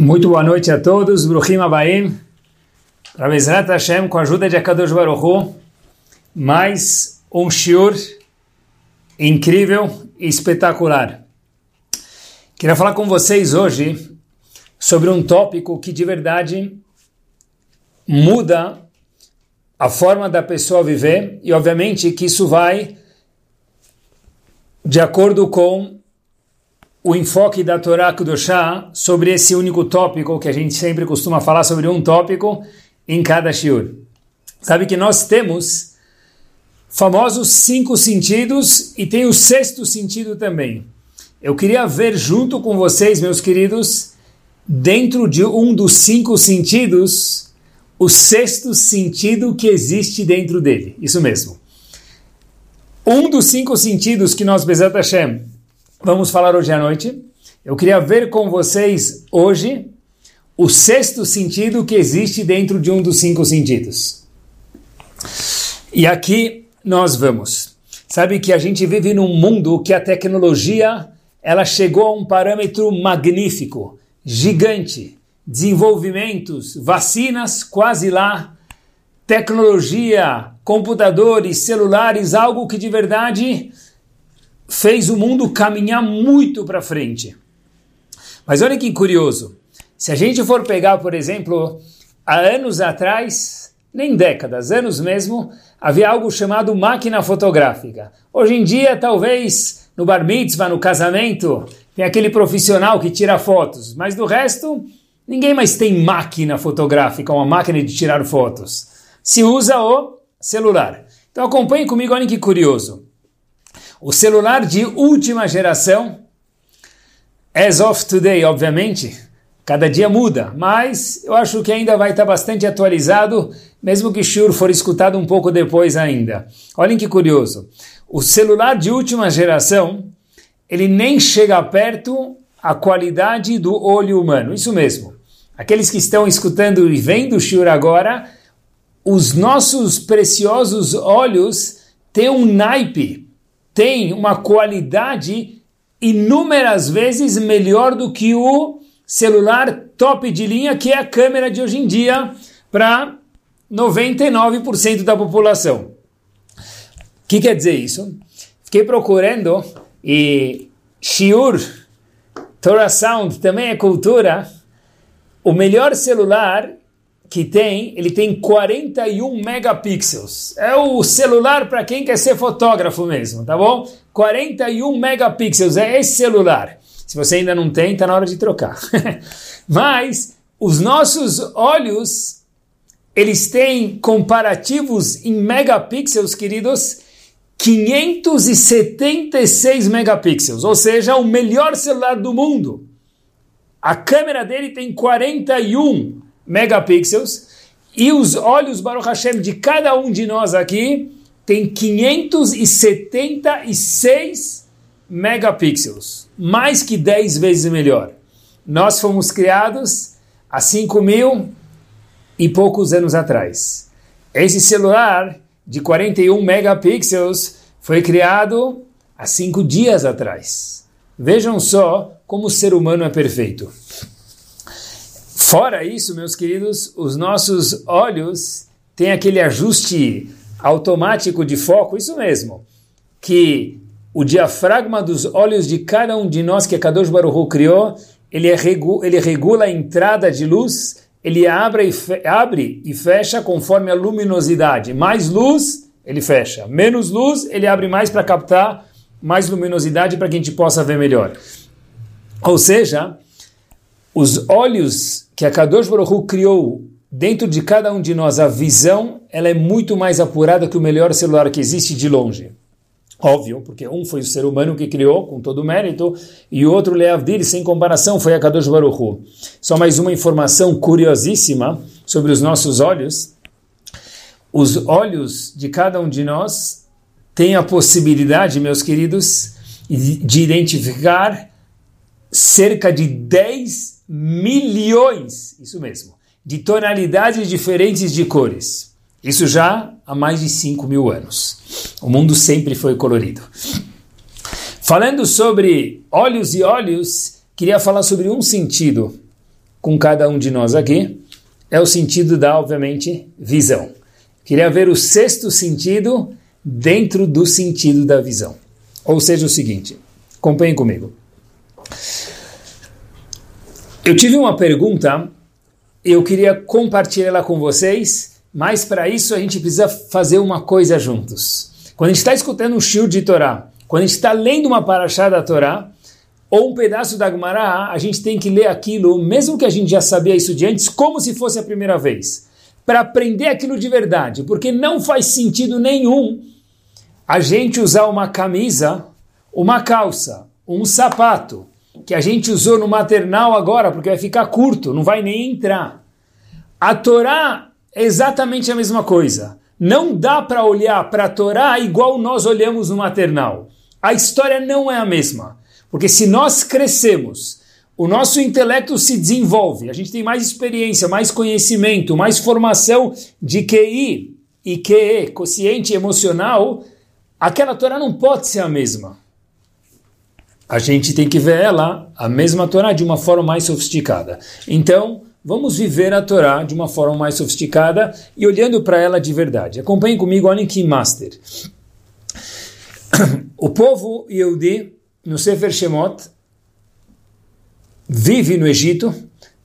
Muito boa noite a todos, Bruhim Abaim, Ravezrat Hashem, com a ajuda de Akadosh Baruch Hu, mais um shiur incrível e espetacular. Queria falar com vocês hoje sobre um tópico que de verdade muda a forma da pessoa viver e obviamente que isso vai de acordo com o enfoque da Torá Kudoshá sobre esse único tópico que a gente sempre costuma falar sobre um tópico em cada shiur. Sabe que nós temos famosos cinco sentidos e tem o sexto sentido também. Eu queria ver junto com vocês, meus queridos, dentro de um dos cinco sentidos, o sexto sentido que existe dentro dele. Isso mesmo. Um dos cinco sentidos que nós, Bezat Hashem, vamos falar hoje à noite. Eu queria ver com vocês hoje o sexto sentido que existe dentro de um dos cinco sentidos. E aqui nós vamos. Sabe que a gente vive num mundo que a tecnologia ela chegou a um parâmetro magnífico, gigante. Desenvolvimentos, vacinas quase lá, tecnologia, computadores, celulares, algo que de verdade fez o mundo caminhar muito para frente. Mas olha que curioso. Se a gente for pegar, por exemplo, há anos atrás, nem décadas, anos mesmo, havia algo chamado máquina fotográfica. Hoje em dia, talvez no bar mitzvah, no casamento, tem aquele profissional que tira fotos, mas do resto, ninguém mais tem máquina fotográfica, uma máquina de tirar fotos. Se usa o celular. Então acompanhe comigo, olha que curioso. O celular de última geração, as of today, obviamente, cada dia muda, mas eu acho que ainda vai estar bastante atualizado, mesmo que Shur for escutado um pouco depois ainda. Olhem que curioso. O celular de última geração, ele nem chega perto a qualidade do olho humano. Isso mesmo. Aqueles que estão escutando e vendo o Shur agora, os nossos preciosos olhos têm um naipe tem uma qualidade inúmeras vezes melhor do que o celular top de linha, que é a câmera de hoje em dia para 99% da população. O que quer dizer isso? Fiquei procurando e Shiur, Torah Sound também é cultura. O melhor celular que tem, ele tem 41 megapixels. É o celular para quem quer ser fotógrafo mesmo, tá bom? 41 megapixels é esse celular. Se você ainda não tem, está na hora de trocar. Mas os nossos olhos, eles têm comparativos em megapixels, queridos, 576 megapixels, ou seja, o melhor celular do mundo. A câmera dele tem 41 megapixels e os olhos Baruch Hashem de cada um de nós aqui tem 576 megapixels, mais que 10 vezes melhor. Nós fomos criados há 5 mil e poucos anos atrás. Esse celular de 41 megapixels foi criado há 5 dias atrás. Vejam só como o ser humano é perfeito. Fora isso, meus queridos, os nossos olhos têm aquele ajuste automático de foco, isso mesmo, que o diafragma dos olhos de cada um de nós que a Kadosh Baruch criou, ele, é regu ele regula a entrada de luz, ele abre e, abre e fecha conforme a luminosidade. Mais luz, ele fecha. Menos luz, ele abre mais para captar mais luminosidade para que a gente possa ver melhor. Ou seja, os olhos que a Kadosh Baruch criou dentro de cada um de nós, a visão, ela é muito mais apurada que o melhor celular que existe de longe. Óbvio, porque um foi o ser humano que criou, com todo o mérito, e o outro, Leavdil, sem comparação, foi a Kadosh Baruch. Só mais uma informação curiosíssima sobre os nossos olhos. Os olhos de cada um de nós têm a possibilidade, meus queridos, de identificar cerca de 10 milhões, isso mesmo, de tonalidades diferentes de cores. Isso já há mais de 5 mil anos. O mundo sempre foi colorido. Falando sobre olhos e olhos, queria falar sobre um sentido com cada um de nós aqui é o sentido da, obviamente, visão. Queria ver o sexto sentido dentro do sentido da visão. Ou seja, o seguinte, acompanhem comigo. Eu tive uma pergunta, eu queria compartilhá-la com vocês, mas para isso a gente precisa fazer uma coisa juntos. Quando a gente está escutando um shiur de Torá, quando a gente está lendo uma paraxá da Torá, ou um pedaço da Gemara, a gente tem que ler aquilo, mesmo que a gente já sabia isso de antes, como se fosse a primeira vez. Para aprender aquilo de verdade, porque não faz sentido nenhum a gente usar uma camisa, uma calça, um sapato, que a gente usou no maternal agora, porque vai ficar curto, não vai nem entrar. A Torá é exatamente a mesma coisa. Não dá para olhar para a Torá igual nós olhamos no maternal. A história não é a mesma. Porque se nós crescemos, o nosso intelecto se desenvolve, a gente tem mais experiência, mais conhecimento, mais formação de QI e QE, consciente emocional, aquela Torá não pode ser a mesma. A gente tem que ver ela, a mesma Torá, de uma forma mais sofisticada. Então, vamos viver a Torá de uma forma mais sofisticada e olhando para ela de verdade. Acompanhem comigo, olhem que master. O povo Yehudi no Sefer Shemot, vive no Egito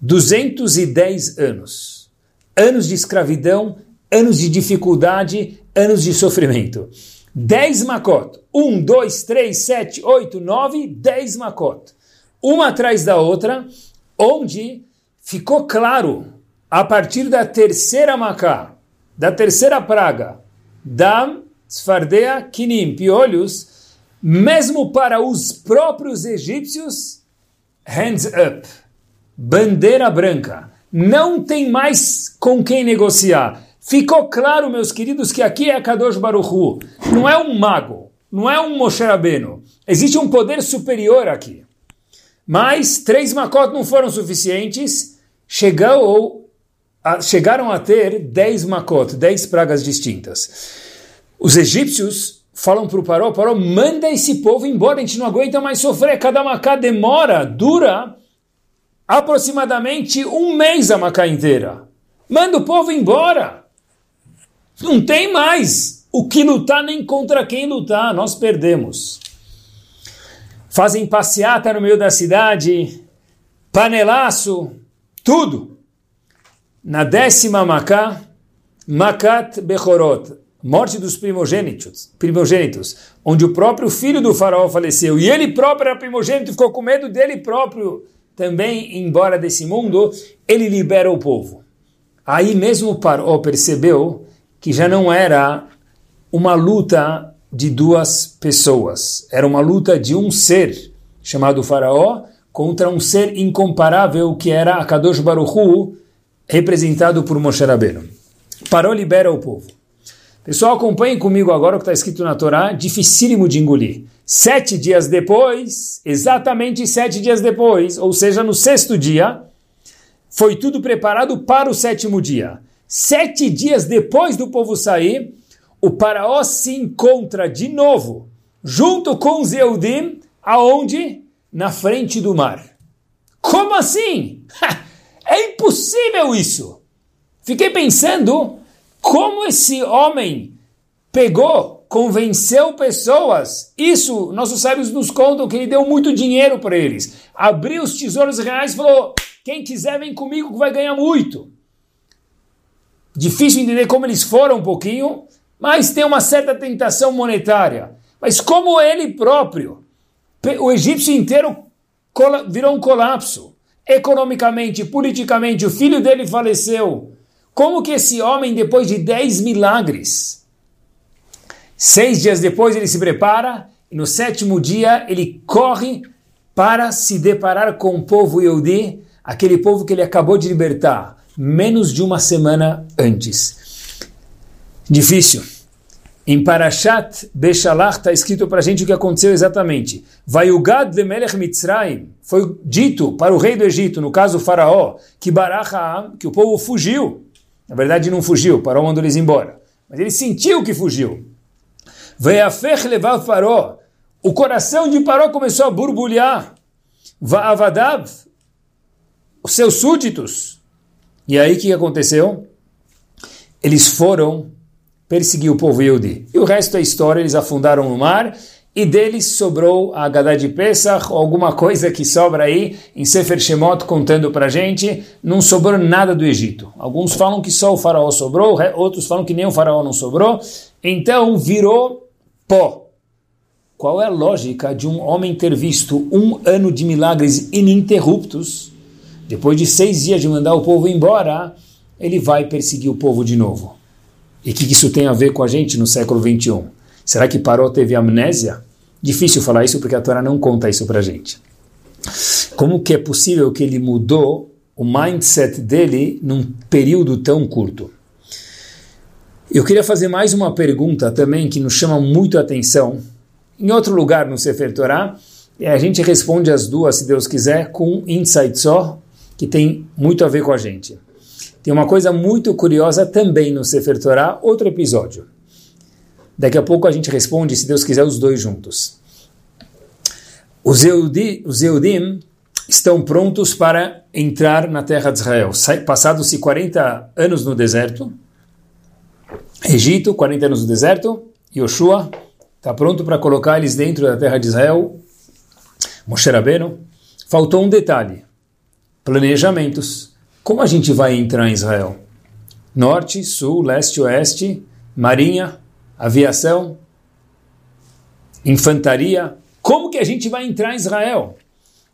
210 anos. Anos de escravidão, anos de dificuldade, anos de sofrimento. 10 makot. 1, 2, 3, 7, 8, 9, 10 makot. Uma atrás da outra, onde ficou claro, a partir da terceira macá, da terceira praga, da Sfardea Kinim, piolhos, mesmo para os próprios egípcios, hands up, bandeira branca. Não tem mais com quem negociar. Ficou claro, meus queridos, que aqui é Kadosh Baruchu. Não é um mago, não é um Moshe Rabbeinu. Existe um poder superior aqui. Mas três makot não foram suficientes. Chegou, a, chegaram a ter dez makot, dez pragas distintas. Os egípcios falam para o Paró, Paró, manda esse povo embora, a gente não aguenta mais sofrer, cada macá demora, dura aproximadamente um mês a macá inteira. Manda o povo embora. Não tem mais o que lutar nem contra quem lutar, nós perdemos. Fazem passeata no meio da cidade, panelaço, tudo. Na décima macá, Makat Bechorot, morte dos primogênitos, primogênitos, onde o próprio filho do faraó faleceu e ele próprio era primogênito, ficou com medo dele próprio também embora desse mundo, ele libera o povo. Aí mesmo o faraó percebeu que já não era uma luta de duas pessoas, era uma luta de um ser chamado faraó contra um ser incomparável que era Akadosh Baruchu, representado por Moshe Rabbeinu. Parou libera o povo. Pessoal, acompanhem comigo agora o que está escrito na Torá, dificílimo de engolir. Sete dias depois, exatamente sete dias depois, ou seja, no sexto dia, foi tudo preparado para o sétimo dia. Sete dias depois do povo sair, o faraó se encontra de novo, junto com Zeudim, aonde? Na frente do mar. Como assim? é impossível isso! Fiquei pensando como esse homem pegou, convenceu pessoas? Isso, nossos sábios nos contam que ele deu muito dinheiro para eles. Abriu os tesouros reais e falou: quem quiser vem comigo que vai ganhar muito. Difícil entender como eles foram um pouquinho, mas tem uma certa tentação monetária. Mas como ele próprio, o egípcio inteiro virou um colapso. Economicamente, politicamente, o filho dele faleceu. Como que esse homem, depois de dez milagres, seis dias depois ele se prepara e no sétimo dia ele corre para se deparar com o povo Yehudi, aquele povo que ele acabou de libertar, menos de uma semana antes. Difícil. Em Parashat Beshalach está escrito para a gente o que aconteceu exatamente. Vaiugad de Melech Mitzrayim foi dito para o rei do Egito, no caso o faraó, que Barach que o povo fugiu. Na verdade, não fugiu, Paró mandou eles embora. Mas ele sentiu que fugiu. Veafech levar Paró. O coração de Paró começou a borbulhar. Vaavadav. os seus súditos. E aí o que aconteceu? Eles foram perseguir o povo Yehudi. E o resto da história, eles afundaram no mar e deles sobrou a Haggadah de Pesach, ou alguma coisa que sobra aí em Sefer Shemot contando para gente, não sobrou nada do Egito. Alguns falam que só o faraó sobrou, outros falam que nem o faraó não sobrou, então virou pó. Qual é a lógica de um homem ter visto um ano de milagres ininterruptos, depois de seis dias de mandar o povo embora, ele vai perseguir o povo de novo? E o que isso tem a ver com a gente no século 21? Será que Paró teve amnésia? Difícil falar isso porque a Torá não conta isso para gente. Como que é possível que ele mudou o mindset dele num período tão curto? Eu queria fazer mais uma pergunta também que nos chama muito a atenção. Em outro lugar no Sefer Torá, a gente responde as duas, se Deus quiser, com um insight só, que tem muito a ver com a gente. Tem uma coisa muito curiosa também no Sefer Torá, outro episódio. Daqui a pouco a gente responde, se Deus quiser, os dois juntos. Os, Eudi, os Eudim estão prontos para entrar na terra de Israel. Passados-se 40 anos no deserto, Egito, 40 anos no deserto, Yoshua está pronto para colocar eles dentro da terra de Israel, Moshe Rabbeinu. Faltou um detalhe, planejamentos. Como a gente vai entrar em Israel? Norte, sul, leste, oeste, marinha, aviação, infantaria. Como que a gente vai entrar em Israel?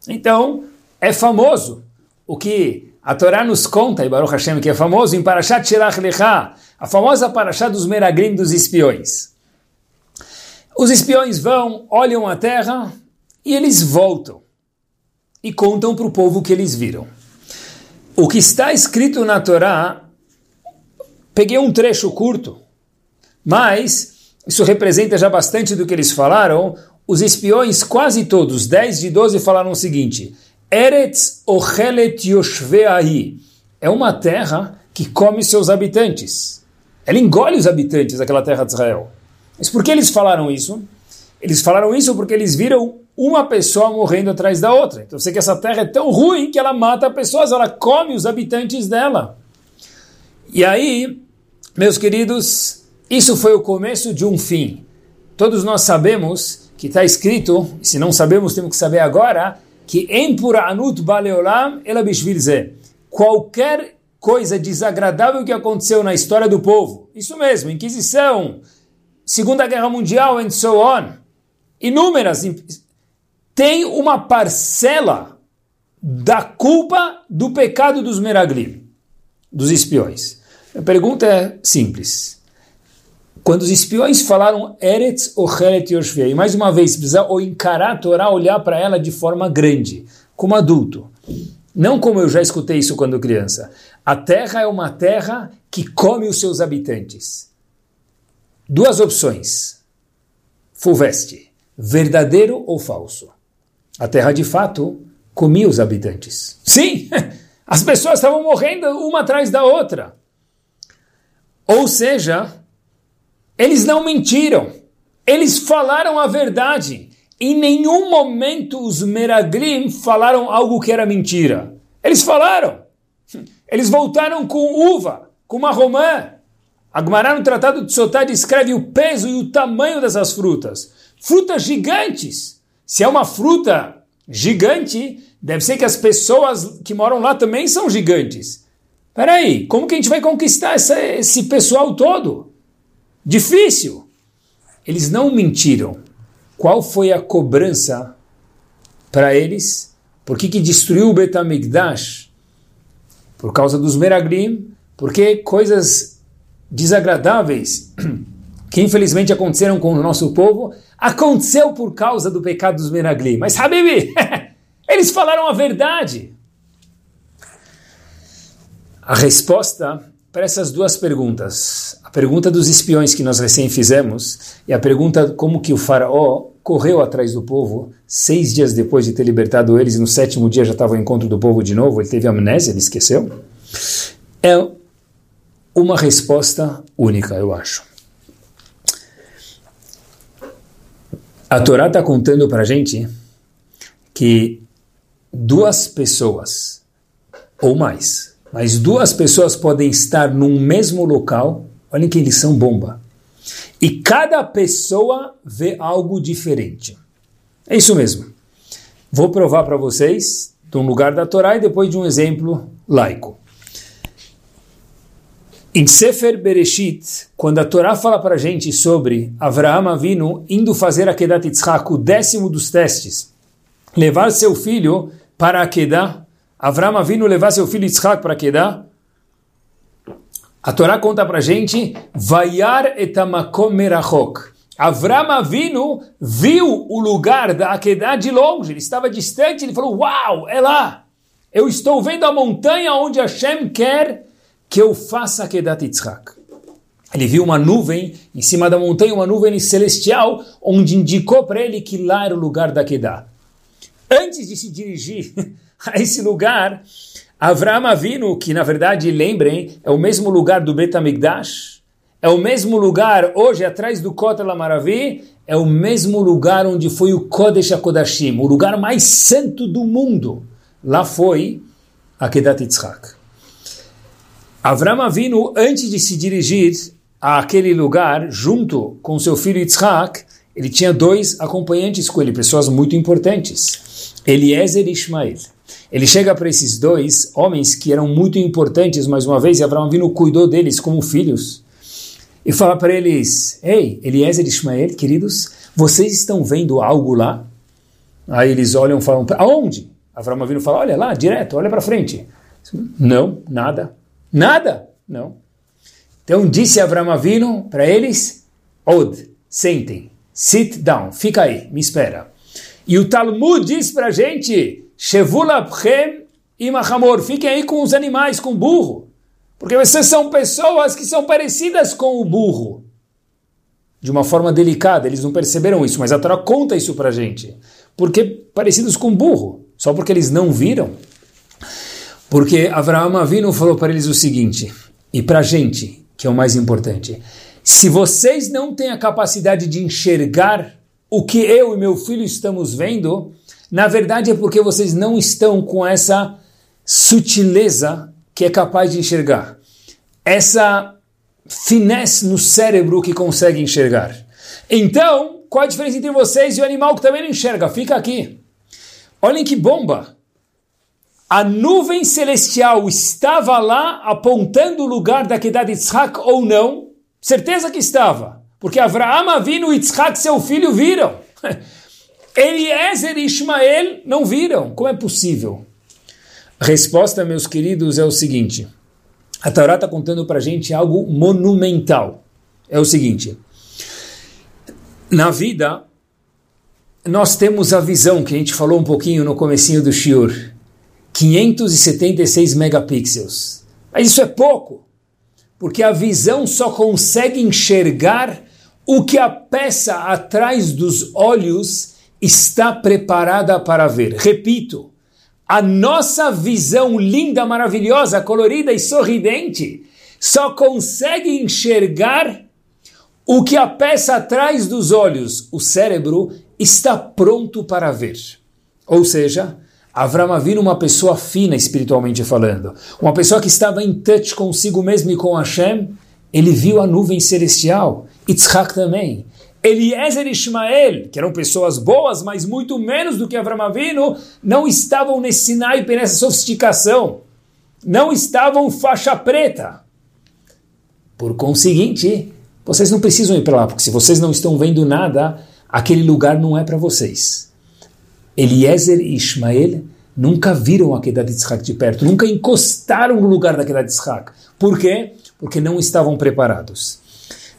Então, é famoso o que a Torá nos conta, e Baruch Hashem, que é famoso em Parashat Shelach Lecha, a famosa Parashat dos Meragrim dos espiões. Os espiões vão, olham a terra e eles voltam e contam para o povo que eles viram. O que está escrito na Torá, peguei um trecho curto, mas isso representa já bastante do que eles falaram. Os espiões, quase todos, 10 de 12, falaram o seguinte: Eretz ochelet yoshveahi. É uma terra que come seus habitantes. Ela engole os habitantes daquela terra de Israel. Mas por que eles falaram isso? Eles falaram isso porque eles viram uma pessoa morrendo atrás da outra. Então, sei que essa terra é tão ruim que ela mata pessoas, ela come os habitantes dela. E aí, meus queridos, isso foi o começo de um fim. Todos nós sabemos que está escrito, se não sabemos, temos que saber agora, que em Puranut Baleolam ela bishvilze. Qualquer coisa desagradável que aconteceu na história do povo, isso mesmo, Inquisição, Segunda Guerra Mundial and so on, inúmeras, tem uma parcela da culpa do pecado dos Meraglim, dos espiões. A pergunta é simples. Quando os espiões falaram Eretz Ocheret Yoshvei, mais uma vez, precisa ou encarar a Torá, olhar para ela de forma grande, como adulto. Não como eu já escutei isso quando criança. A terra é uma terra que come os seus habitantes. Duas opções. Fulveste, verdadeiro ou falso? A terra de fato comia os habitantes. Sim, as pessoas estavam morrendo uma atrás da outra. Ou seja, eles não mentiram. Eles falaram a verdade. Em nenhum momento os Meraglim falaram algo que era mentira. Eles falaram. Eles voltaram com uva, com uma romã. Agmará no Tratado de Sotá descreve o peso e o tamanho dessas frutas. Frutas gigantes. Se é uma fruta gigante, deve ser que as pessoas que moram lá também são gigantes. Peraí, como que a gente vai conquistar essa, esse pessoal todo? Difícil. Eles não mentiram. Qual foi a cobrança para eles? Por que, que destruiu o Betamigdash? Por causa dos Meraglim, porque coisas desagradáveis que infelizmente aconteceram com o nosso povo, aconteceu por causa do pecado dos Meraglim. Mas Habibi, eles falaram a verdade. A resposta para essas duas perguntas. A pergunta dos espiões que nós recém fizemos e a pergunta como que o faraó correu atrás do povo seis dias depois de ter libertado eles e no sétimo dia já estava o encontro do povo de novo, ele teve amnésia, ele esqueceu? É uma resposta única, eu acho. A Torá está contando para a gente que duas pessoas ou mais. Mas duas pessoas podem estar num mesmo local, olhem que eles são bomba. E cada pessoa vê algo diferente. É isso mesmo. Vou provar para vocês de um lugar da Torá e depois de um exemplo laico. Em Sefer Bereshit, quando a Torá fala para a gente sobre Avraham Avinu indo fazer a Kedat Yitzhak, o décimo dos testes, levar seu filho para a Kedah, Avraham Avinu levar seu filho Yitzhak para a Kedah, a Torá conta para a gente, Vayar etamakom merachok. Avram Avinu viu o lugar da Akedah de longe, ele estava distante, ele falou, uau, é lá, eu estou vendo a montanha onde Hashem quer que eu faça Akedat Yitzhak. Ele viu uma nuvem em cima da montanha, uma nuvem celestial, onde indicou para ele que lá era o lugar da Akedah. Antes de se dirigir a esse lugar, Avram Avinu, que na verdade, lembrem, é o mesmo lugar do Betamigdash, é o mesmo lugar hoje atrás do Kotel Amaravi, é o mesmo lugar onde foi o Kodesh HaKodashim, o lugar mais santo do mundo. Lá foi Akedat Yitzhak. Avram Avinu, antes de se dirigir àquele lugar, junto com seu filho Yitzhak, ele tinha dois acompanhantes com ele, pessoas muito importantes, Eliezer e Ishmael. Ele chega para esses dois homens que eram muito importantes, mais uma vez, e Avram Avinu cuidou deles como filhos, e fala para eles, Ei, Eliezer e Ishmael, queridos, vocês estão vendo algo lá? Aí eles olham e falam, aonde? Avram Avinu fala, olha lá, direto, olha para frente. Não, nada. Nada? Não. Então disse Avram Avinu para eles, Od, sentem, sit down, fica aí, me espera. E o Talmud diz para a gente, Shevulabchem imachamor, fiquem aí com os animais, com o burro. Porque vocês são pessoas que são parecidas com o burro. De uma forma delicada, eles não perceberam isso, mas a Torá conta isso para a gente. Porque parecidos com burro, só porque eles não viram. Porque Avraham Avinu falou para eles o seguinte, e para a gente, que é o mais importante, se vocês não têm a capacidade de enxergar o que eu e meu filho estamos vendo, na verdade é porque vocês não estão com essa sutileza que é capaz de enxergar. Essa finesse no cérebro que consegue enxergar. Então, qual a diferença entre vocês e o animal que também não enxerga? Fica aqui. Olhem que bomba! A nuvem celestial estava lá apontando o lugar da Kedah de Yitzhak ou não? Certeza que estava. Porque Avraham Avinu e Yitzhak, seu filho, viram. Eliezer e Ismael não viram. Como é possível? A resposta, meus queridos, é o seguinte. A Torá está contando para a gente algo monumental. É o seguinte. Na vida, nós temos a visão, que a gente falou um pouquinho no comecinho do Shiur. 576 megapixels. Mas isso é pouco, porque a visão só consegue enxergar o que a peça atrás dos olhos está preparada para ver. Repito, a nossa visão linda, maravilhosa, colorida e sorridente só consegue enxergar o que a peça atrás dos olhos, o cérebro, está pronto para ver. Ou seja, Avram Avinu uma pessoa fina espiritualmente falando, uma pessoa que estava em touch consigo mesmo e com Hashem, ele viu a nuvem celestial, Yitzhak também. Eliezer e Ishmael, que eram pessoas boas, mas muito menos do que Avram Avinu, não estavam nesse naipe, nessa sofisticação. Não estavam faixa preta. Por conseguinte, vocês não precisam ir para lá, porque se vocês não estão vendo nada, aquele lugar não é para vocês. Eliezer e Ishmael nunca viram a Kedat Yitzhak de perto, nunca encostaram no lugar da Kedat Yitzhak. Por quê? Porque não estavam preparados.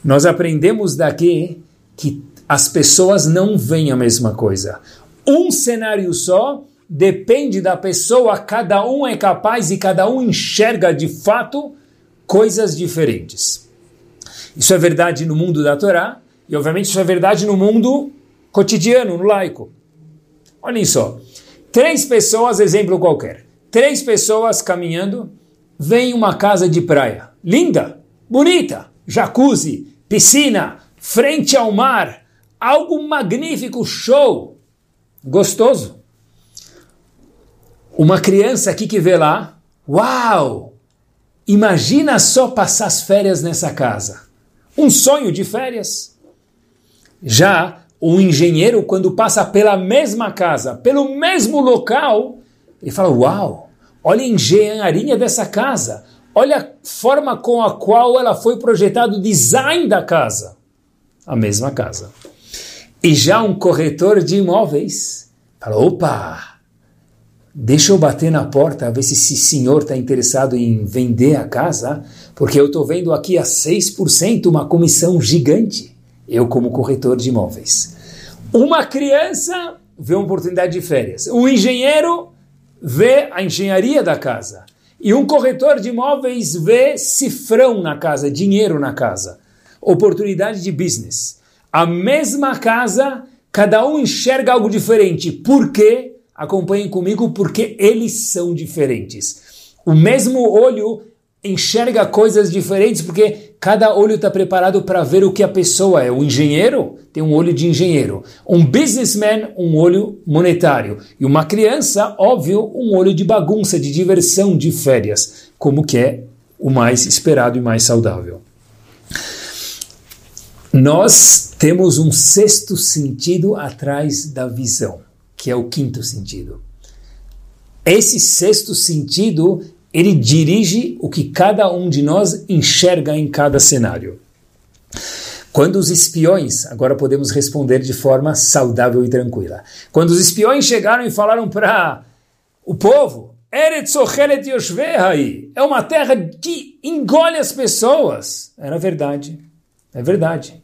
Nós aprendemos daqui que as pessoas não veem a mesma coisa. Um cenário só depende da pessoa, cada um é capaz e cada um enxerga de fato coisas diferentes. Isso é verdade no mundo da Torá e, obviamente, isso é verdade no mundo cotidiano, no laico. Olhem só. Três pessoas, exemplo qualquer. Três pessoas caminhando, vem uma casa de praia. Linda, bonita, jacuzzi, piscina, frente ao mar, algo magnífico, show, gostoso. Uma criança aqui que vê lá, Uau! Imagina só passar as férias nessa casa. Um sonho de férias. Já o engenheiro, quando passa pela mesma casa, pelo mesmo local, ele fala: Uau, olha a engenharia dessa casa, olha a forma com a qual ela foi projetada, o design da casa. A mesma casa. E já um corretor de imóveis fala: opa, deixa eu bater na porta, ver se esse senhor está interessado em vender a casa, porque eu estou vendo aqui a 6% uma comissão gigante. Eu, como corretor de imóveis. Uma criança vê uma oportunidade de férias. Um engenheiro vê a engenharia da casa. E um corretor de imóveis vê cifrão na casa, dinheiro na casa. Oportunidade de business. A mesma casa, cada um enxerga algo diferente. Por quê? Acompanhem comigo, porque eles são diferentes. O mesmo olho enxerga coisas diferentes porque cada olho está preparado para ver o que a pessoa é. O engenheiro tem um olho de engenheiro, um businessman, um olho monetário, e uma criança, óbvio, um olho de bagunça, de diversão, de férias, como que é o mais esperado e mais saudável. Nós temos um sexto sentido atrás da visão, que é o quinto sentido. Esse sexto sentido ele dirige o que cada um de nós enxerga em cada cenário. Quando os espiões, agora podemos responder de forma saudável e tranquila. Quando os espiões chegaram e falaram para o povo, é uma terra que engole as pessoas. Era verdade, é verdade.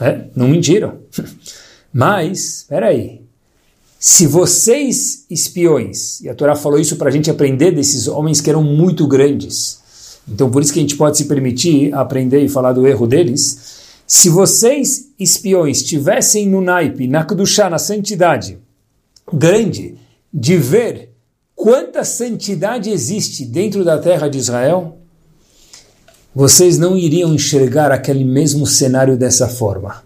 É, não mentiram. Mas, espera aí, se vocês, espiões, e a Torá falou isso para a gente aprender desses homens que eram muito grandes, então por isso que a gente pode se permitir aprender e falar do erro deles. Se vocês, espiões, tivessem no naipe, na Kedushá, na santidade, grande, de ver quanta santidade existe dentro da terra de Israel, vocês não iriam enxergar aquele mesmo cenário dessa forma.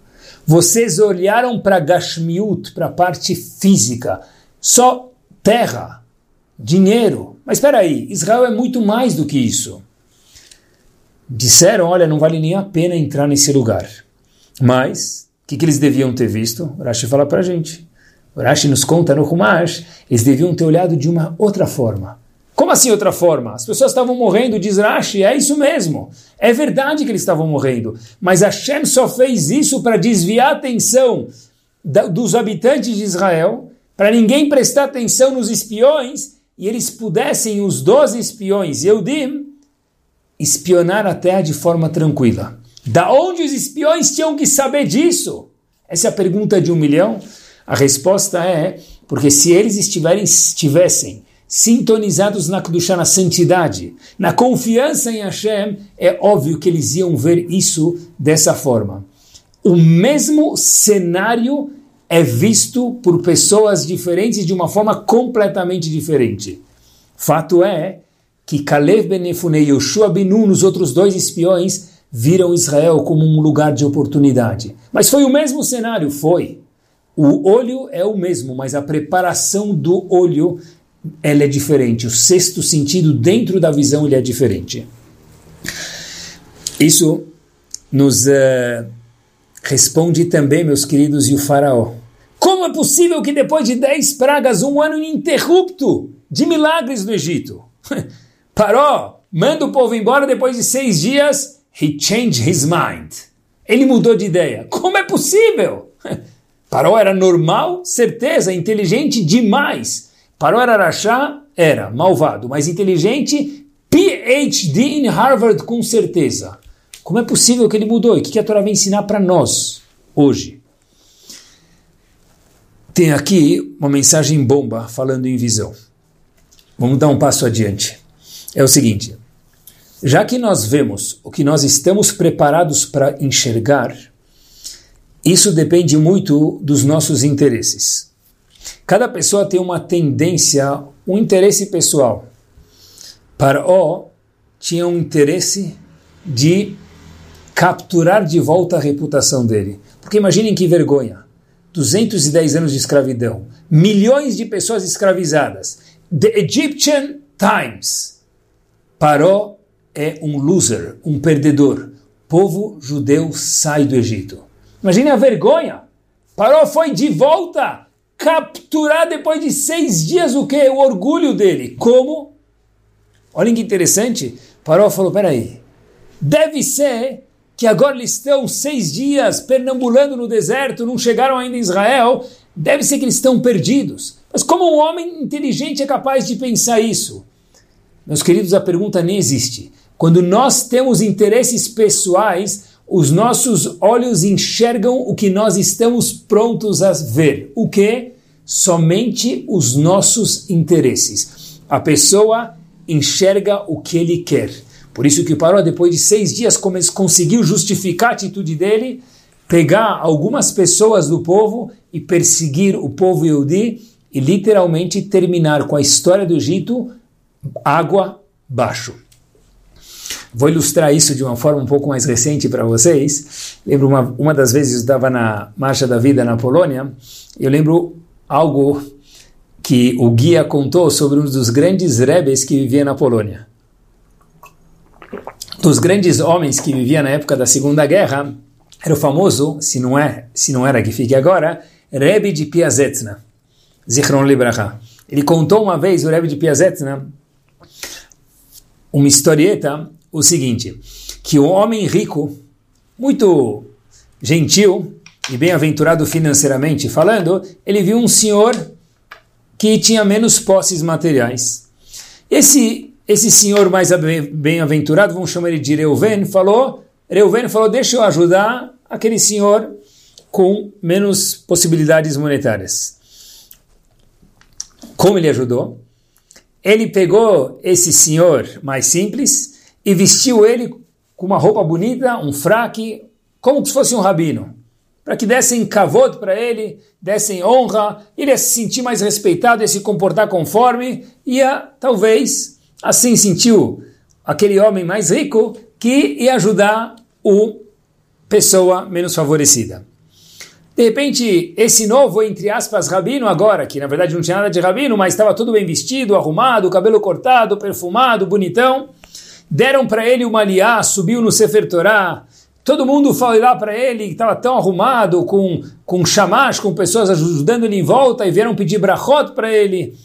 Vocês olharam para Gashmiut, para a parte física, só terra, dinheiro. Mas espera aí, Israel é muito mais do que isso. Disseram, olha, não vale nem a pena entrar nesse lugar. Mas, o que, que eles deviam ter visto? O Rashi fala para a gente. O Rashi nos conta no Humash, eles deviam ter olhado de uma outra forma. Como assim outra forma? As pessoas estavam morrendo, diz Rashi, é isso mesmo. É verdade que eles estavam morrendo. Mas Hashem só fez isso para desviar a atenção dos habitantes de Israel, para ninguém prestar atenção nos espiões, e eles pudessem, os doze espiões, Eudim, espionar a terra de forma tranquila. Da onde os espiões tinham que saber disso? Essa é a pergunta de um milhão. A resposta é porque se eles estivessem sintonizados na Kedushá, na santidade, na confiança em Hashem, é óbvio que eles iam ver isso dessa forma. O mesmo cenário é visto por pessoas diferentes de uma forma completamente diferente. Fato é que Caleb ben Efune e Yoshua ben Nun, os outros dois espiões, viram Israel como um lugar de oportunidade. Mas foi o mesmo cenário? Foi. O olho é o mesmo, mas a preparação do olho ela é diferente. O sexto sentido dentro da visão ele é diferente. Isso nos uh, responde também, meus queridos, e o faraó. Como é possível que depois de dez pragas, um ano ininterrupto de milagres no Egito, Paró manda o povo embora depois de seis dias, he changed his mind. Ele mudou de ideia. Como é possível? Paró era normal, certeza, inteligente demais. Paró Ararachá era malvado, mas inteligente, PhD em Harvard com certeza. Como é possível que ele mudou? E o que a Torá vem ensinar para nós hoje? Tem aqui uma mensagem bomba falando em visão. Vamos dar um passo adiante. É o seguinte: já que nós vemos o que nós estamos preparados para enxergar, isso depende muito dos nossos interesses. Cada pessoa tem uma tendência, um interesse pessoal. Paró tinha um interesse de capturar de volta a reputação dele. Porque imaginem que vergonha. 210 anos de escravidão, milhões de pessoas escravizadas. The Egyptian Times, Paró é um loser, um perdedor. Povo judeu sai do Egito. Imagine a vergonha. Paró foi de volta, capturar depois de seis dias o que? O orgulho dele. Como? Olhem que interessante. Paró falou, peraí, deve ser que agora eles estão seis dias pernambulando no deserto, não chegaram ainda em Israel, deve ser que eles estão perdidos. Mas como um homem inteligente é capaz de pensar isso? Meus queridos, a pergunta nem existe. Quando nós temos interesses pessoais, os nossos olhos enxergam o que nós estamos prontos a ver. O que? Somente os nossos interesses. A pessoa enxerga o que ele quer. Por isso que Paró, depois de seis dias, conseguiu justificar a atitude dele, pegar algumas pessoas do povo e perseguir o povo Yehudi e literalmente terminar com a história do Egito água baixo. Vou ilustrar isso de uma forma um pouco mais recente para vocês. Lembro uma, uma das vezes eu estava na Marcha da Vida na Polônia, eu lembro algo que o guia contou sobre um dos grandes rebes que vivia na Polônia. Dos grandes homens que vivia na época da Segunda Guerra, era o famoso, se não é, se não era que fique agora, Rebbe de Piazetzna, Zichron Libraha. Ele contou uma vez, o Rebbe de Piazetzna, uma historieta o seguinte, que o homem rico, muito gentil e bem-aventurado financeiramente falando, ele viu um senhor que tinha menos posses materiais. Esse esse senhor mais bem-aventurado, vamos chamar ele de Reuven, falou, Reuven falou, deixa eu ajudar aquele senhor com menos possibilidades monetárias. Como ele ajudou? Ele pegou esse senhor mais simples e vestiu ele com uma roupa bonita, um fraque, como se fosse um rabino, para que dessem kavod para ele, dessem honra, ele ia se sentir mais respeitado, ia se comportar conforme, ia, talvez, assim sentiu aquele homem mais rico que ia ajudar o pessoa menos favorecida. De repente, esse novo, entre aspas, rabino agora, que na verdade não tinha nada de rabino, mas estava tudo bem vestido, arrumado, cabelo cortado, perfumado, bonitão, deram para ele uma aliá, subiu no Sefer Torah, todo mundo foi lá para ele, que estava tão arrumado, com, com chamash, com pessoas ajudando ele em volta, e vieram pedir brachot para ele.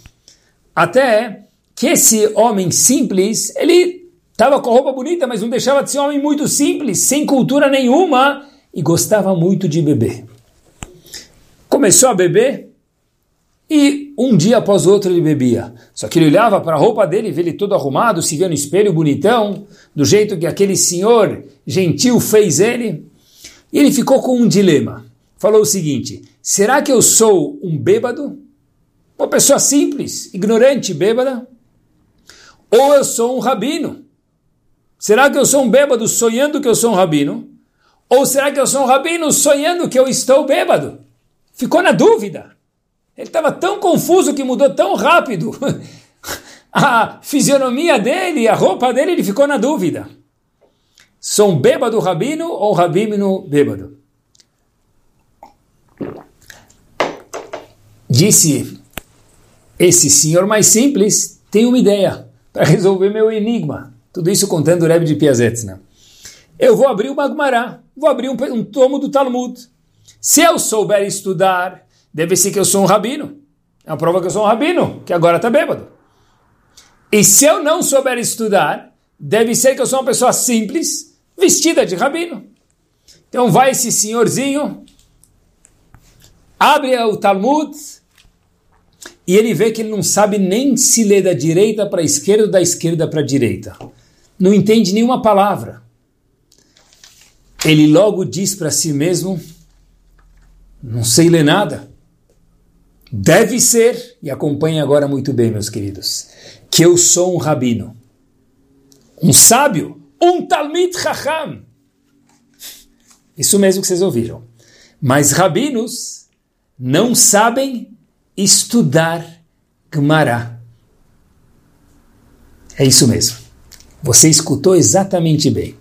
Até que esse homem simples, ele estava com roupa bonita, mas não deixava de ser um homem muito simples, sem cultura nenhuma, e gostava muito de beber. Começou a beber, e um dia após o outro ele bebia. Só que ele olhava para a roupa dele, vê ele todo arrumado, se via no espelho bonitão, do jeito que aquele senhor gentil fez ele. E ele ficou com um dilema. Falou o seguinte: será que eu sou um bêbado? Uma pessoa simples, ignorante, bêbada? Ou eu sou um rabino? Será que eu sou um bêbado sonhando que eu sou um rabino? Ou será que eu sou um rabino sonhando que eu estou bêbado? Ficou na dúvida. Ele estava tão confuso que mudou tão rápido. a fisionomia dele, a roupa dele, ele ficou na dúvida. Sou bêbado rabino ou rabino bêbado? Disse esse senhor mais simples, tem uma ideia para resolver meu enigma. Tudo isso contando o Rebbe de Piazetzna. Eu vou abrir o Magmará, vou abrir um, um tomo do Talmud. Se eu souber estudar, deve ser que eu sou um rabino. É uma prova que eu sou um rabino, que agora está bêbado. E se eu não souber estudar, deve ser que eu sou uma pessoa simples, vestida de rabino. Então vai esse senhorzinho, abre o Talmud, e ele vê que ele não sabe nem se ler da direita para a esquerda ou da esquerda para a direita. Não entende nenhuma palavra. Ele logo diz para si mesmo: Não sei ler nada. Deve ser, e acompanhe agora muito bem, meus queridos, que eu sou um rabino, um sábio, um Talmid Chacham. Isso mesmo que vocês ouviram. Mas rabinos não sabem estudar Gemara. É isso mesmo. Você escutou exatamente bem.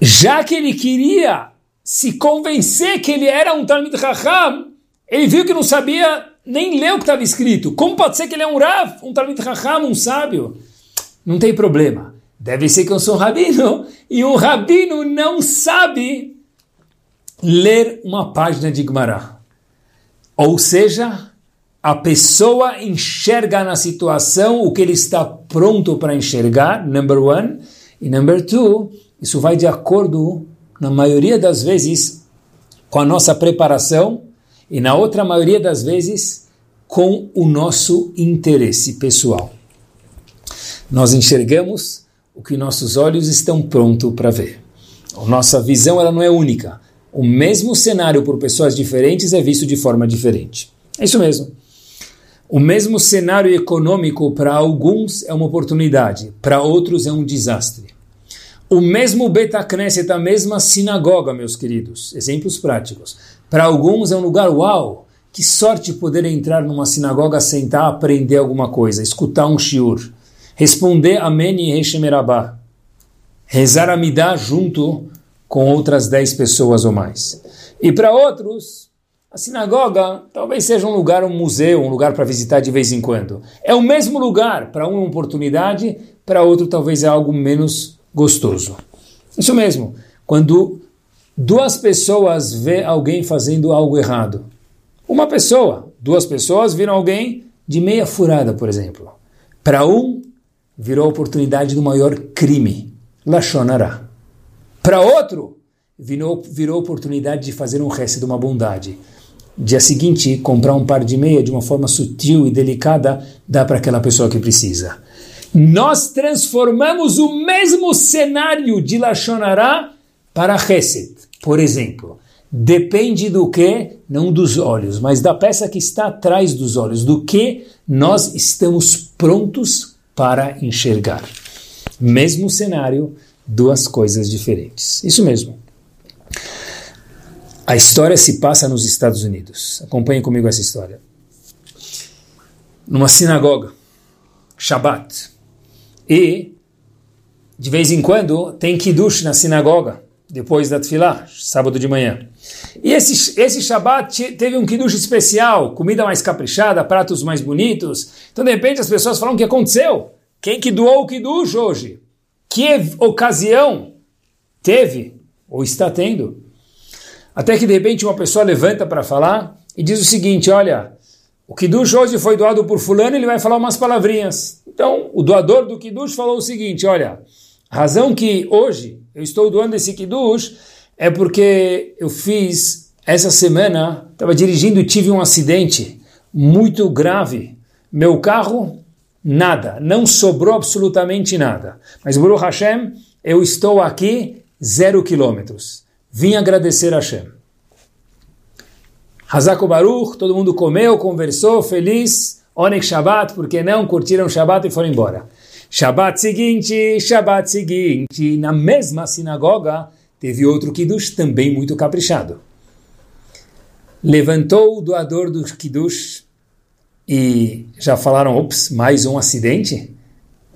Já que ele queria se convencer que ele era um Talmid Chacham, ele viu que não sabia nem ler o que estava escrito. Como pode ser que ele é um Rav, um Talmud Raham, um sábio? não tem problema. Deve ser que eu sou um rabino e um rabino não sabe ler uma página de Gemara. Ou seja, a pessoa enxerga na situação o que ele está pronto para enxergar, number one. E number two, isso vai de acordo, na maioria das vezes, com a nossa preparação e na outra maioria das vezes com o nosso interesse pessoal. Nós enxergamos o que nossos olhos estão prontos para ver. A nossa visão ela não é única. O mesmo cenário por pessoas diferentes é visto de forma diferente. É isso mesmo. O mesmo cenário econômico para alguns é uma oportunidade, para outros é um desastre. O mesmo Betacneset, a mesma sinagoga, meus queridos, exemplos práticos. Para alguns é um lugar uau, que sorte poder entrar numa sinagoga, sentar, aprender alguma coisa, escutar um shiur responder Amém e Reshemerabá, rezar Amidá junto com outras dez pessoas ou mais. E para outros, a sinagoga talvez seja um lugar, um museu, um lugar para visitar de vez em quando. É o mesmo lugar, para um é uma oportunidade, para outro talvez é algo menos gostoso. Isso mesmo, quando duas pessoas vê alguém fazendo algo errado. Uma pessoa, duas pessoas viram alguém de meia furada, por exemplo. Para um, virou a oportunidade do maior crime, Lachonará. Para outro, virou, virou oportunidade de fazer um resto de uma bondade. Dia seguinte, comprar um par de meia de uma forma sutil e delicada, dá para aquela pessoa que precisa. Nós transformamos o mesmo cenário de Lachonará para Hesed. Por exemplo, depende do que? Não dos olhos, mas da peça que está atrás dos olhos, do que nós estamos prontos para enxergar. Mesmo cenário, duas coisas diferentes. Isso mesmo. A história se passa nos Estados Unidos. Acompanhe comigo essa história. Numa sinagoga, Shabbat. E, de vez em quando, tem Kiddush na sinagoga, depois da Tfilah, sábado de manhã. E esse, esse Shabbat teve um Kiddush especial, comida mais caprichada, pratos mais bonitos. Então, de repente, as pessoas falam o que aconteceu. Quem que doou o Kiddush hoje? Que ocasião teve ou está tendo? Até que, de repente, uma pessoa levanta para falar e diz o seguinte, olha, o Kiddush hoje foi doado por fulano, ele vai falar umas palavrinhas. Então, o doador do Kiddush falou o seguinte, olha, a razão que hoje eu estou doando esse Kiddush é porque eu fiz essa semana, estava dirigindo e tive um acidente muito grave. Meu carro, nada, não sobrou absolutamente nada. Mas Baruch Hashem, eu estou aqui zero quilômetros. Vim agradecer a Hashem. Hazako Baruch, todo mundo comeu, conversou, feliz. Onek Shabbat, porque não curtiram Shabbat e foram embora. Shabbat seguinte, Shabbat seguinte, na mesma sinagoga, Teve outro Kiddush também muito caprichado. Levantou o doador do Kiddush e já falaram, ops, mais um acidente?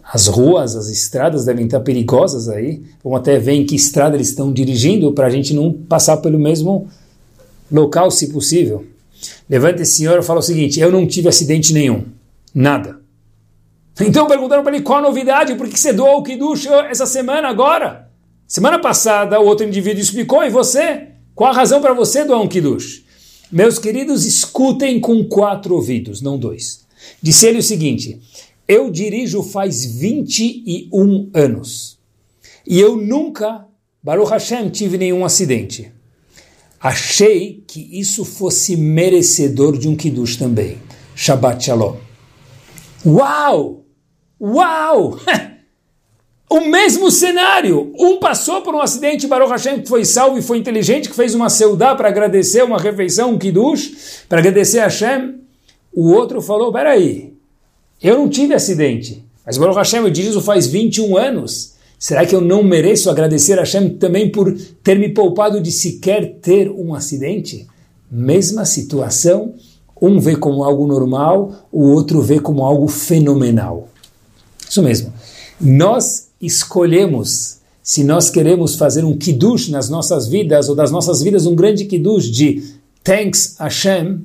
As ruas, as estradas devem estar perigosas aí. Vamos até ver em que estrada eles estão dirigindo para a gente não passar pelo mesmo local, se possível. Levanta esse senhor e fala o seguinte, eu não tive acidente nenhum. Nada. Então perguntaram para ele qual a novidade, por que você doou o Kiddush essa semana agora? Semana passada, o outro indivíduo explicou, e você? Qual a razão para você doar um Kiddush? Meus queridos, escutem com quatro ouvidos, não dois. Disse ele o seguinte: Eu dirijo faz 21 anos. E eu nunca, Baruch Hashem, tive nenhum acidente. Achei que isso fosse merecedor de um Kiddush também. Shabbat Shalom. Uau! Uau! O mesmo cenário. Um passou por um acidente, Baruch Hashem, que foi salvo e foi inteligente, que fez uma seudá para agradecer uma refeição, um kiddush, para agradecer a Hashem. O outro falou, peraí, eu não tive acidente, mas Baruch Hashem, eu dirijo faz 21 anos. Será que eu não mereço agradecer a Hashem também por ter me poupado de sequer ter um acidente? Mesma situação, um vê como algo normal, o outro vê como algo fenomenal. Isso mesmo. Nós escolhemos se nós queremos fazer um kiddush nas nossas vidas, ou das nossas vidas um grande kiddush de thanks Hashem,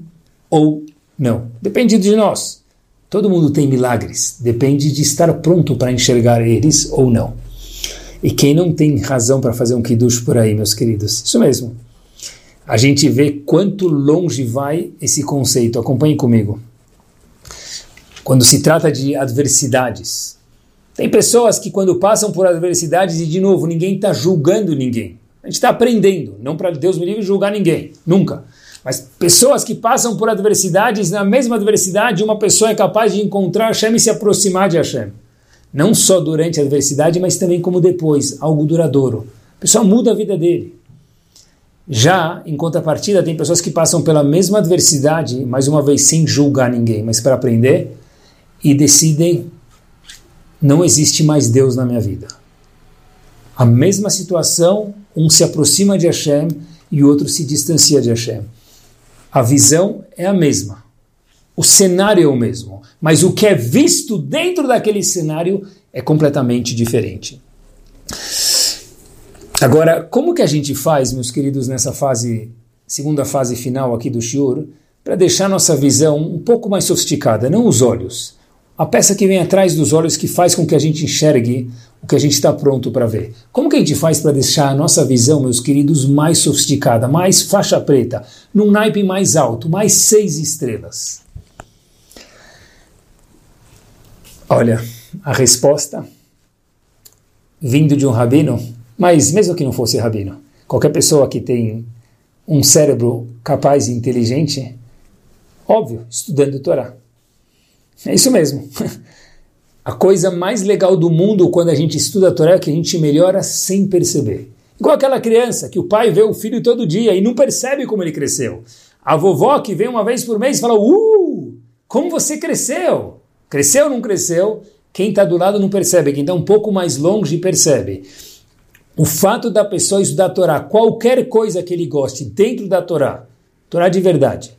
ou não. Depende de nós. Todo mundo tem milagres, depende de estar pronto para enxergar eles ou não. E quem não tem razão para fazer um kiddush por aí, meus queridos? Isso mesmo. A gente vê quanto longe vai esse conceito. Acompanhe comigo. Quando se trata de adversidades, tem pessoas que quando passam por adversidades e de novo ninguém está julgando ninguém. A gente está aprendendo, não para Deus me livre julgar ninguém, nunca. Mas pessoas que passam por adversidades, na mesma adversidade, uma pessoa é capaz de encontrar Hashem e se aproximar de Hashem. Não só durante a adversidade, mas também como depois, algo duradouro. A pessoa muda a vida dele. Já, em contrapartida, tem pessoas que passam pela mesma adversidade, mais uma vez sem julgar ninguém, mas para aprender, e decidem: não existe mais Deus na minha vida. A mesma situação, um se aproxima de Hashem e o outro se distancia de Hashem. A visão é a mesma. O cenário é o mesmo. Mas o que é visto dentro daquele cenário é completamente diferente. Agora, como que a gente faz, meus queridos, nessa fase, segunda fase final aqui do Shiur, para deixar nossa visão um pouco mais sofisticada, não os olhos, a peça que vem atrás dos olhos que faz com que a gente enxergue o que a gente está pronto para ver. Como que a gente faz para deixar a nossa visão, meus queridos, mais sofisticada, mais faixa preta, num naipe mais alto, mais seis estrelas? Olha, a resposta vindo de um rabino, mas mesmo que não fosse rabino, qualquer pessoa que tem um cérebro capaz e inteligente, óbvio, estudando Torá. É isso mesmo. A coisa mais legal do mundo quando a gente estuda a Torá é que a gente melhora sem perceber. Igual aquela criança que o pai vê o filho todo dia e não percebe como ele cresceu. A vovó que vem uma vez por mês fala: Uh, como você cresceu? Cresceu ou não cresceu? Quem está do lado não percebe, quem está um pouco mais longe percebe. O fato da pessoa estudar a Torá, qualquer coisa que ele goste dentro da Torá, Torá de verdade,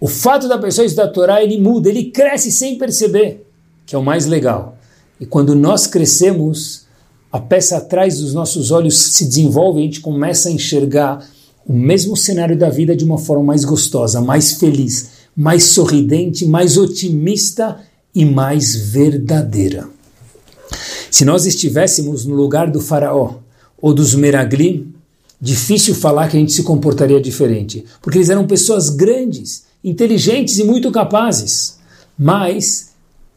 o fato da pessoa estudar a Torá, ele muda, ele cresce sem perceber, que é o mais legal. E quando nós crescemos, a peça atrás dos nossos olhos se desenvolve, a gente começa a enxergar o mesmo cenário da vida de uma forma mais gostosa, mais feliz, mais sorridente, mais otimista e mais verdadeira. Se nós estivéssemos no lugar do faraó ou dos meraglim, difícil falar que a gente se comportaria diferente, porque eles eram pessoas grandes, inteligentes e muito capazes. Mas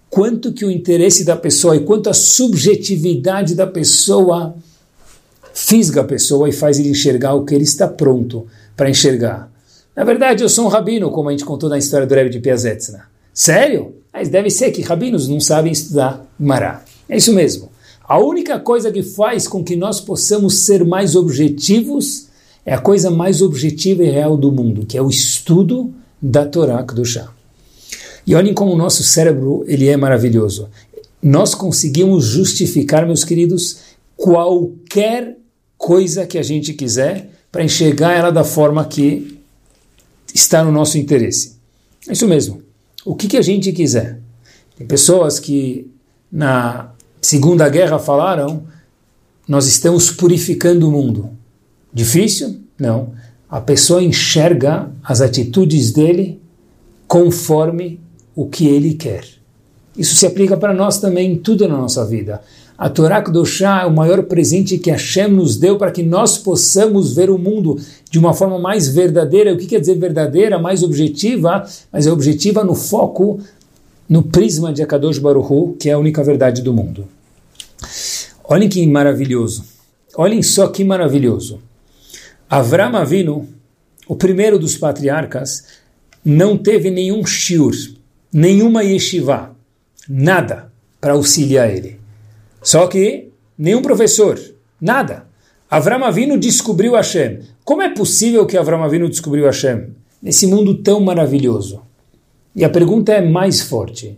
quanto que o interesse da pessoa e quanto a subjetividade da pessoa fisga a pessoa e faz ele enxergar o que ele está pronto para enxergar. Na verdade, eu sou um rabino, como a gente contou na história do Rebbe de Piazetzna. Sério? Mas deve ser que rabinos não sabem estudar Mará. É isso mesmo. A única coisa que faz com que nós possamos ser mais objetivos é a coisa mais objetiva e real do mundo, que é o estudo da Torá Kedushá. E olhem como o nosso cérebro ele é maravilhoso. Nós conseguimos justificar, meus queridos, qualquer coisa que a gente quiser para enxergar ela da forma que está no nosso interesse. É isso mesmo. O que, que a gente quiser. Tem pessoas que na Segunda Guerra falaram: nós estamos purificando o mundo. Difícil? Não a pessoa enxerga as atitudes dele conforme o que ele quer. Isso se aplica para nós também em tudo na nossa vida. A Torá Kedoshá é o maior presente que Hashem nos deu para que nós possamos ver o mundo de uma forma mais verdadeira. O que quer dizer verdadeira? Mais objetiva, mas é objetiva no foco, no prisma de Akadosh Baruch que é a única verdade do mundo. Olhem que maravilhoso. Olhem só que maravilhoso. Avram Avinu, o primeiro dos patriarcas, não teve nenhum shiur, nenhuma yeshiva, nada para auxiliar ele. Só que nenhum professor, nada. Avram Avinu descobriu Hashem. Como é possível que Avram Avinu descobriu Hashem? Nesse mundo tão maravilhoso. E a pergunta é mais forte.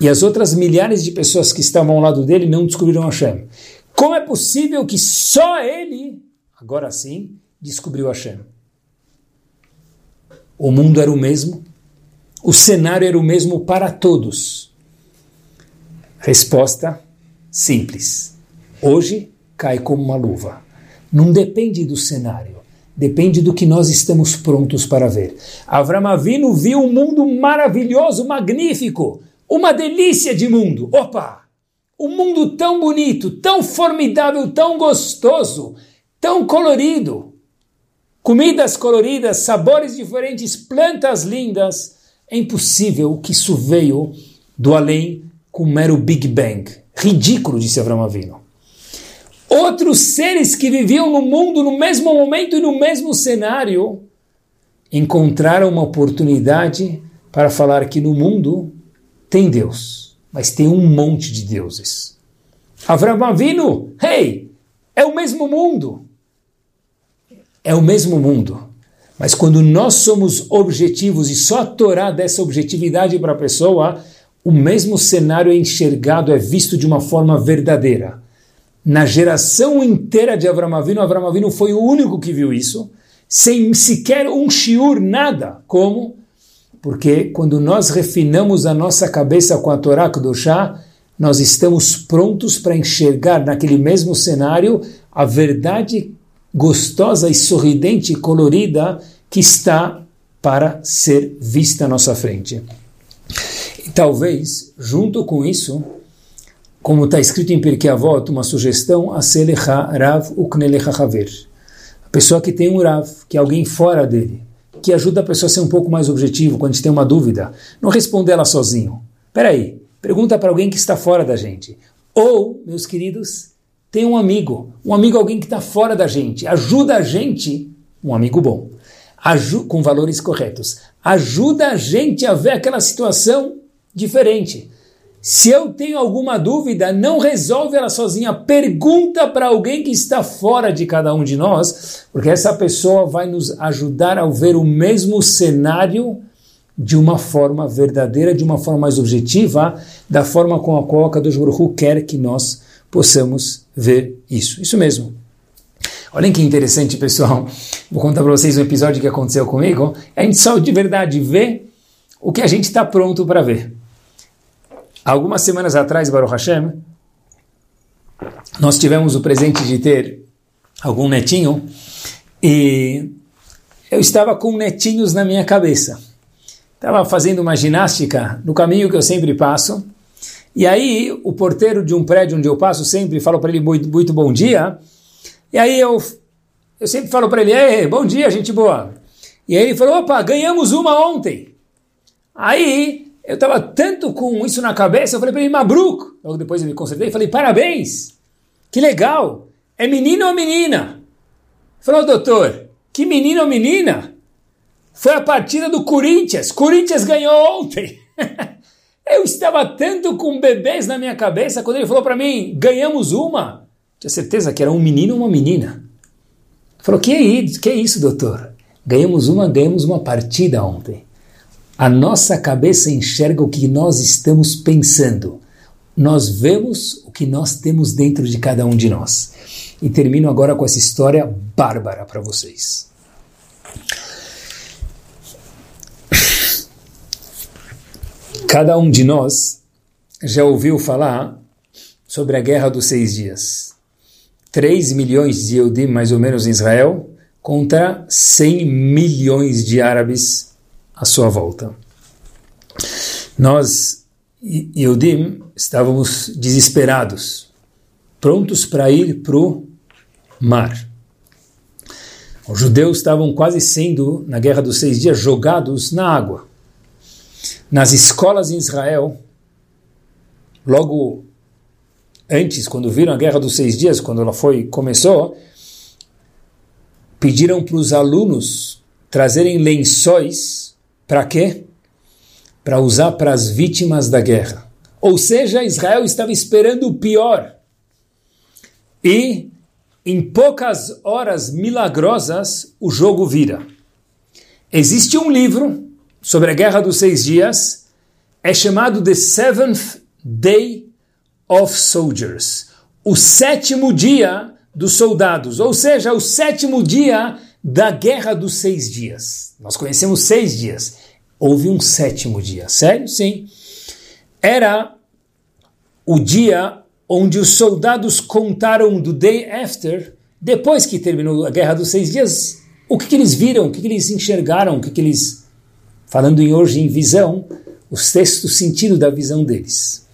E as outras milhares de pessoas que estavam ao lado dele não descobriram Hashem. Como é possível que só ele, agora sim, descobriu Hashem. O mundo era o mesmo, o cenário era o mesmo para todos. Resposta simples. Hoje cai como uma luva. Não depende do cenário, depende do que nós estamos prontos para ver. Avram Avinu viu um mundo maravilhoso, magnífico, uma delícia de mundo. Opa! Um mundo tão bonito, tão formidável, tão gostoso, tão colorido. Comidas coloridas, sabores diferentes, plantas lindas. É impossível que isso veio do além com mero Big Bang. Ridículo, disse Avram Avinu. Outros seres que viviam no mundo no mesmo momento e no mesmo cenário encontraram uma oportunidade para falar que no mundo tem Deus, mas tem um monte de deuses. Avram Avinu, hey, é o mesmo mundo. É o mesmo mundo. Mas quando nós somos objetivos e só a Torá dá essa objetividade para a pessoa, o mesmo cenário é enxergado, é visto de uma forma verdadeira. Na geração inteira de Avram Avinu, Avinu foi o único que viu isso, sem sequer um shiur, nada. Como? Porque quando nós refinamos a nossa cabeça com a Torá Kedoshá, nós estamos prontos para enxergar naquele mesmo cenário a verdade gostosa e sorridente e colorida que está para ser vista à nossa frente. E talvez, junto com isso, como está escrito em Pirkei Avot, uma sugestão, a Selecha Rav Uknelecha Haver. A pessoa que tem um Rav, que é alguém fora dele, que ajuda a pessoa a ser um pouco mais objetivo quando a gente tem uma dúvida. Não responder ela sozinho. Peraí, pergunta para alguém que está fora da gente. Ou, meus queridos, tem um amigo, um amigo alguém que está fora da gente, ajuda a gente, um amigo bom, com valores corretos, ajuda a gente a ver aquela situação diferente. Se eu tenho alguma dúvida, não resolve ela sozinha. Pergunta para alguém que está fora de cada um de nós, porque essa pessoa vai nos ajudar a ver o mesmo cenário de uma forma verdadeira, de uma forma mais objetiva, da forma com a qual Kadosh Baruch quer que nós possamos ver isso. Isso mesmo. Olhem que interessante, pessoal. Vou contar para vocês um episódio que aconteceu comigo. A gente só de verdade vê o que a gente está pronto para ver. Algumas semanas atrás, Baruch Hashem, nós tivemos o presente de ter algum netinho e eu estava com netinhos na minha cabeça. Estava fazendo uma ginástica no caminho que eu sempre passo. E aí o porteiro de um prédio onde eu passo sempre falou para ele muito, muito, bom dia. E aí eu, eu sempre falo para ele, Ei, bom dia, gente boa. E aí ele falou, opa, ganhamos uma ontem. Aí eu estava tanto com isso na cabeça, eu falei para ele, Mabruk. Logo depois eu me consertei e falei, parabéns, que legal. É menino ou menina? Falou, doutor, que menino ou menina? Foi a partida do Corinthians. Corinthians ganhou ontem. eu estava tanto com bebês na minha cabeça quando ele falou para mim, ganhamos uma. Tinha certeza que era um menino ou uma menina. Falou, que é isso, que é isso, doutor? Ganhamos uma, ganhamos uma partida ontem. A nossa cabeça enxerga o que nós estamos pensando. Nós vemos o que nós temos dentro de cada um de nós. E termino agora com essa história bárbara para vocês. Cada um de nós já ouviu falar sobre a Guerra dos Seis Dias. 3 milhões de Eudim, mais ou menos, em Israel, contra 100 milhões de árabes à sua volta. Nós, Yehudim, estávamos desesperados, prontos para ir para o mar. Os judeus estavam quase sendo, na Guerra dos Seis Dias, jogados na água. Nas escolas em Israel, logo antes, quando viram a Guerra dos Seis Dias, quando ela foi começou, pediram para os alunos trazerem lençóis para quê? Para usar para as vítimas da guerra. Ou seja, Israel estava esperando o pior. E, em poucas horas milagrosas, o jogo vira. Existe um livro sobre a Guerra dos Seis Dias, é chamado The Seventh Day of Soldiers o sétimo dia dos soldados, ou seja, o sétimo dia da Guerra dos Seis Dias. Nós conhecemos seis dias. Houve um sétimo dia. Sério? Sim. Era o dia onde os soldados contaram do day after, depois que terminou a Guerra dos Seis Dias, o que, que eles viram, o que, que eles enxergaram, o que, que eles, falando em hoje em visão, os textos sentido da visão deles.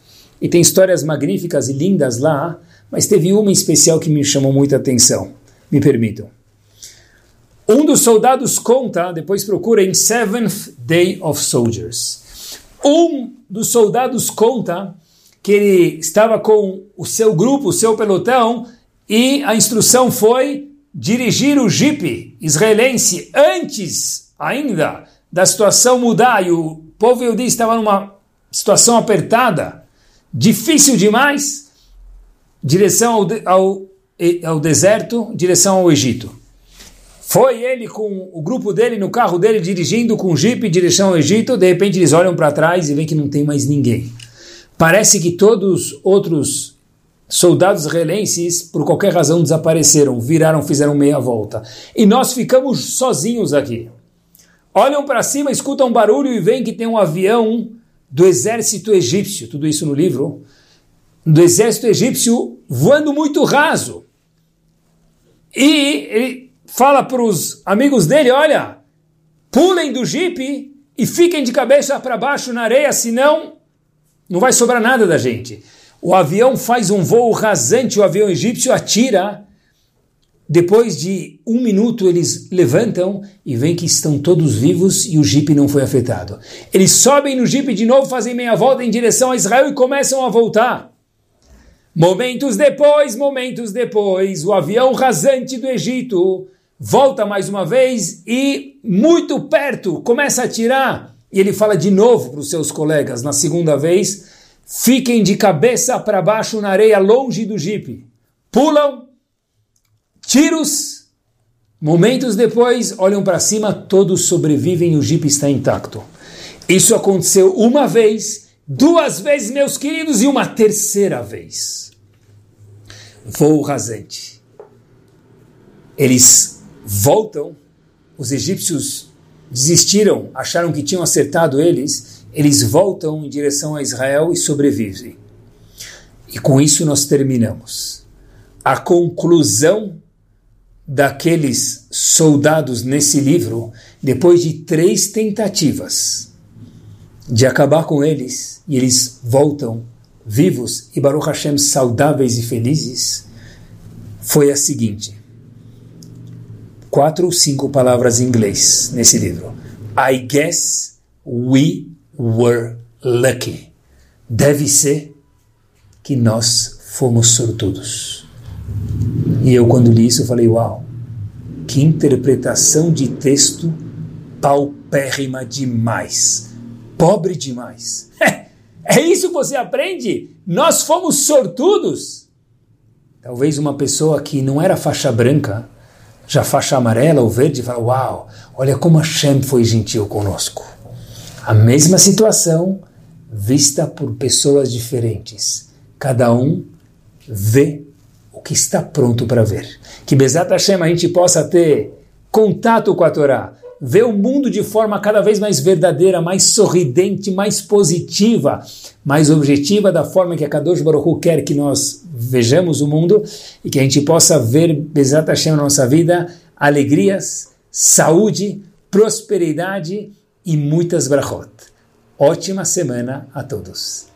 E tem histórias magníficas e lindas lá, mas teve uma em especial que me chamou muita atenção. Me permitam. Um dos soldados conta, depois procura em Seventh Day of Soldiers. Um dos soldados conta que ele estava com o seu grupo, o seu pelotão, e a instrução foi dirigir o jipe israelense antes ainda da situação mudar e o povo Yehudi estava numa situação apertada, difícil demais, direção ao, ao, ao deserto, direção ao Egito. Foi ele com o grupo dele no carro dele dirigindo com o jipe em direção ao Egito. De repente eles olham para trás e veem que não tem mais ninguém. Parece que todos os outros soldados israelenses, por qualquer razão, desapareceram, viraram, fizeram meia volta. E nós ficamos sozinhos aqui. Olham para cima, escutam um barulho e veem que tem um avião do exército egípcio, tudo isso no livro, do exército egípcio voando muito raso. E ele fala para os amigos dele: olha, pulem do jipe e fiquem de cabeça para baixo na areia, senão não vai sobrar nada da gente. O avião faz um voo rasante, o avião egípcio atira. Depois de um minuto, eles levantam e veem que estão todos vivos e o jipe não foi afetado. Eles sobem no jipe de novo, fazem meia volta em direção a Israel e começam a voltar. Momentos depois, momentos depois, o avião rasante do Egito volta mais uma vez e, muito perto, começa a tirar. E ele fala de novo para os seus colegas, na segunda vez, fiquem de cabeça para baixo na areia, longe do jipe. Pulam, tiros, momentos depois, olham para cima, todos sobrevivem e o jipe está intacto. Isso aconteceu uma vez, duas vezes, meus queridos, e uma terceira vez. Voo rasante. Eles voltam, os egípcios desistiram, acharam que tinham acertado eles, eles voltam em direção a Israel e sobrevivem. E com isso nós terminamos. A conclusão daqueles soldados nesse livro, depois de três tentativas de acabar com eles, e eles voltam vivos e Baruch Hashem saudáveis e felizes, foi a seguinte: quatro ou cinco palavras em inglês nesse livro. I guess we were lucky. Deve ser que nós fomos sortudos. E eu, quando li isso, falei: Uau, que interpretação de texto paupérrima demais, pobre demais. É isso que você aprende? Nós fomos sortudos. Talvez uma pessoa que não era faixa branca já faixa amarela ou verde, fala: Uau, olha como Hashem foi gentil conosco. A mesma situação vista por pessoas diferentes. Cada um vê que está pronto para ver. Que Bezat Hashem a gente possa ter contato com a Torá, ver o mundo de forma cada vez mais verdadeira, mais sorridente, mais positiva, mais objetiva da forma que a Kadosh Baruch Hu quer que nós vejamos o mundo e que a gente possa ver Bezat Hashem na nossa vida alegrias, saúde, prosperidade e muitas brachot. Ótima semana a todos.